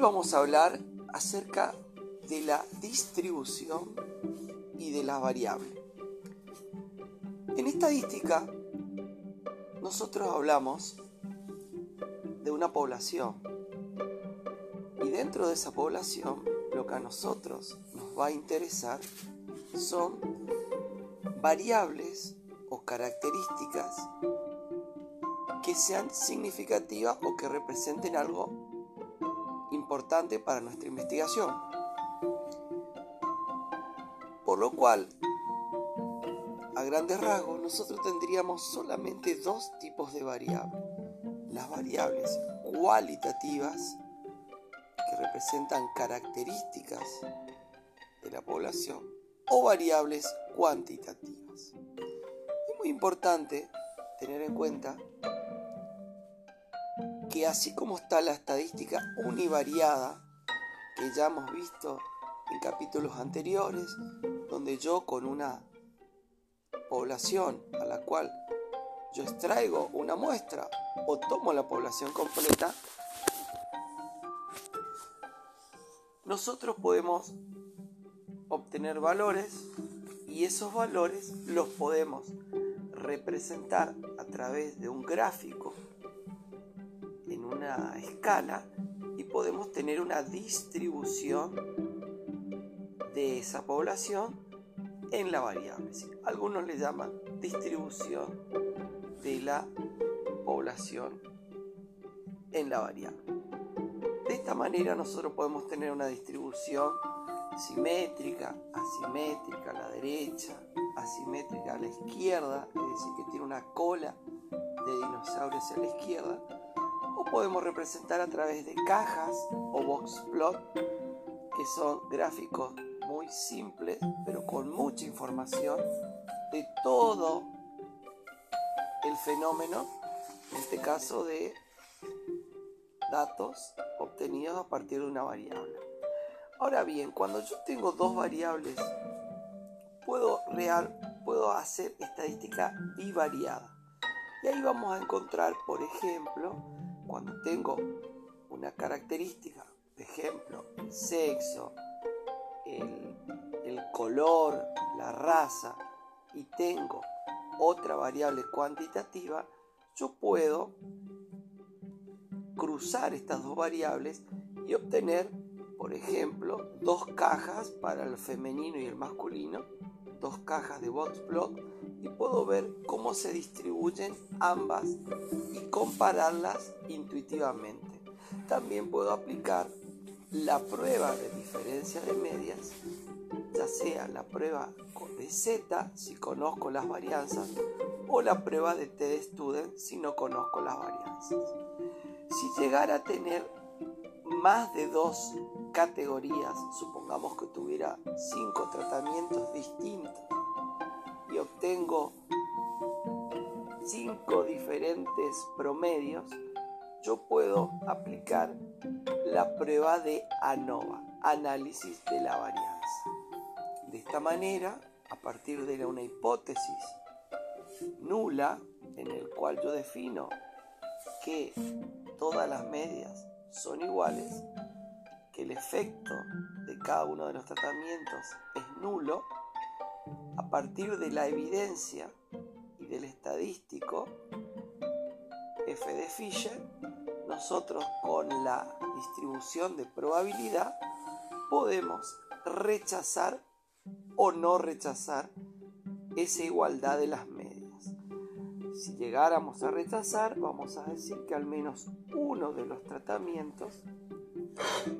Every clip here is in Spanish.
Vamos a hablar acerca de la distribución y de las variables. En estadística, nosotros hablamos de una población y dentro de esa población lo que a nosotros nos va a interesar son variables o características que sean significativas o que representen algo importante para nuestra investigación. Por lo cual, a grandes rasgos, nosotros tendríamos solamente dos tipos de variables. Las variables cualitativas, que representan características de la población, o variables cuantitativas. Es muy importante tener en cuenta que así como está la estadística univariada, que ya hemos visto en capítulos anteriores, donde yo con una población a la cual yo extraigo una muestra o tomo la población completa, nosotros podemos obtener valores y esos valores los podemos representar a través de un gráfico una escala y podemos tener una distribución de esa población en la variable. Algunos le llaman distribución de la población en la variable. De esta manera nosotros podemos tener una distribución simétrica, asimétrica a la derecha, asimétrica a la izquierda, es decir, que tiene una cola de dinosaurios a la izquierda, podemos representar a través de cajas o box plot, que son gráficos muy simples, pero con mucha información de todo el fenómeno, en este caso de datos obtenidos a partir de una variable. Ahora bien, cuando yo tengo dos variables, puedo, real, puedo hacer estadística bivariada. Y ahí vamos a encontrar, por ejemplo, cuando tengo una característica, por ejemplo, el sexo, el, el color, la raza, y tengo otra variable cuantitativa, yo puedo cruzar estas dos variables y obtener por ejemplo, dos cajas para el femenino y el masculino, dos cajas de boxplot y puedo ver cómo se distribuyen ambas y compararlas intuitivamente. También puedo aplicar la prueba de diferencia de medias, ya sea la prueba de Z si conozco las varianzas o la prueba de T de Student si no conozco las varianzas. Si llegara a tener más de dos categorías, supongamos que tuviera cinco tratamientos distintos y obtengo cinco diferentes promedios, yo puedo aplicar la prueba de ANOVA, análisis de la varianza. De esta manera, a partir de una hipótesis nula, en el cual yo defino que todas las medias son iguales, el efecto de cada uno de los tratamientos es nulo, a partir de la evidencia y del estadístico F de Fisher, nosotros con la distribución de probabilidad podemos rechazar o no rechazar esa igualdad de las medias. Si llegáramos a rechazar, vamos a decir que al menos uno de los tratamientos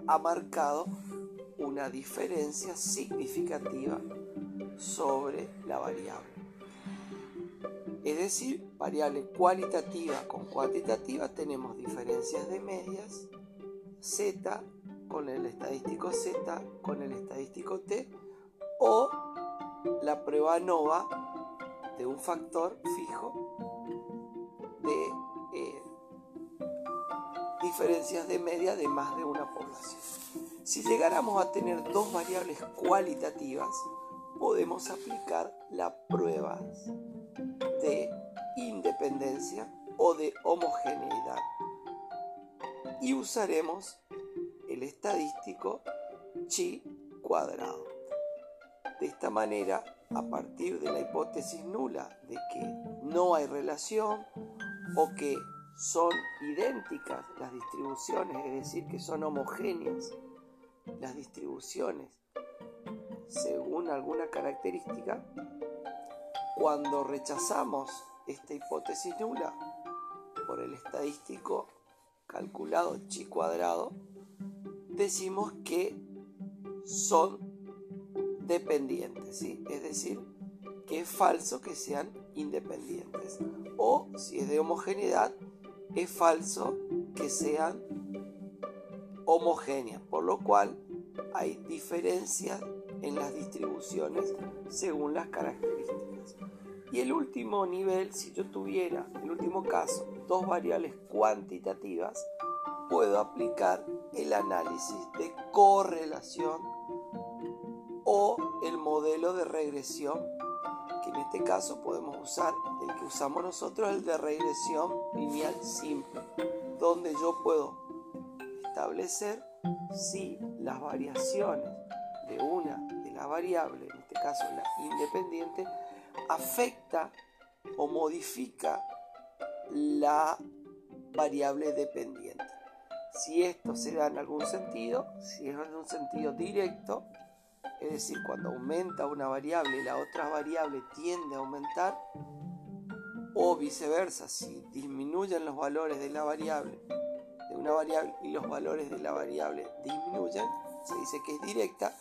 ha marcado una diferencia significativa sobre la variable. Es decir, variable cualitativa con cuantitativa tenemos diferencias de medias, Z con el estadístico Z con el estadístico T o la prueba NOVA de un factor fijo de eh, diferencias de media de más de una Si llegáramos a tener dos variables cualitativas, podemos aplicar las pruebas de independencia o de homogeneidad y usaremos el estadístico chi cuadrado. De esta manera, a partir de la hipótesis nula de que no hay relación o que son idénticas las distribuciones, es decir, que son homogéneas las distribuciones según alguna característica, cuando rechazamos esta hipótesis nula por el estadístico calculado chi cuadrado, decimos que son dependientes, es decir, que es falso que sean independientes. O si es de homogeneidad, es falso que sean homogéneas, por lo cual hay diferencias en las distribuciones según las características. Y el último nivel, si yo tuviera, el último caso, dos variables cuantitativas, puedo aplicar el análisis de correlación o el modelo de regresión, en este caso podemos usar el que usamos nosotros, el de regresión lineal simple, donde yo puedo establecer si las variaciones de una de las variables, en este caso la independiente, afecta o modifica la variable dependiente. Si esto se da en algún sentido, si es en un sentido directo, es decir, cuando aumenta una variable y la otra variable tiende a aumentar, o viceversa, si disminuyen los valores de la variable, de una variable y los valores de la variable disminuyen, se dice que es directa,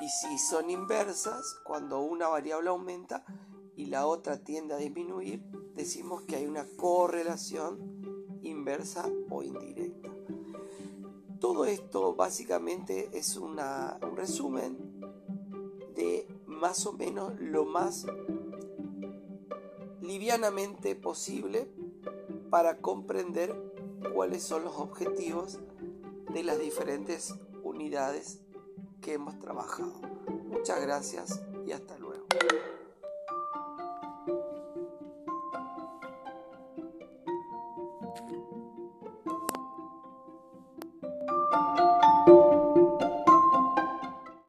y si son inversas, cuando una variable aumenta y la otra tiende a disminuir, decimos que hay una correlación inversa o indirecta. Todo esto básicamente es un resumen de más o menos lo más livianamente posible para comprender cuáles son los objetivos de las diferentes unidades que hemos trabajado. Muchas gracias y hasta luego.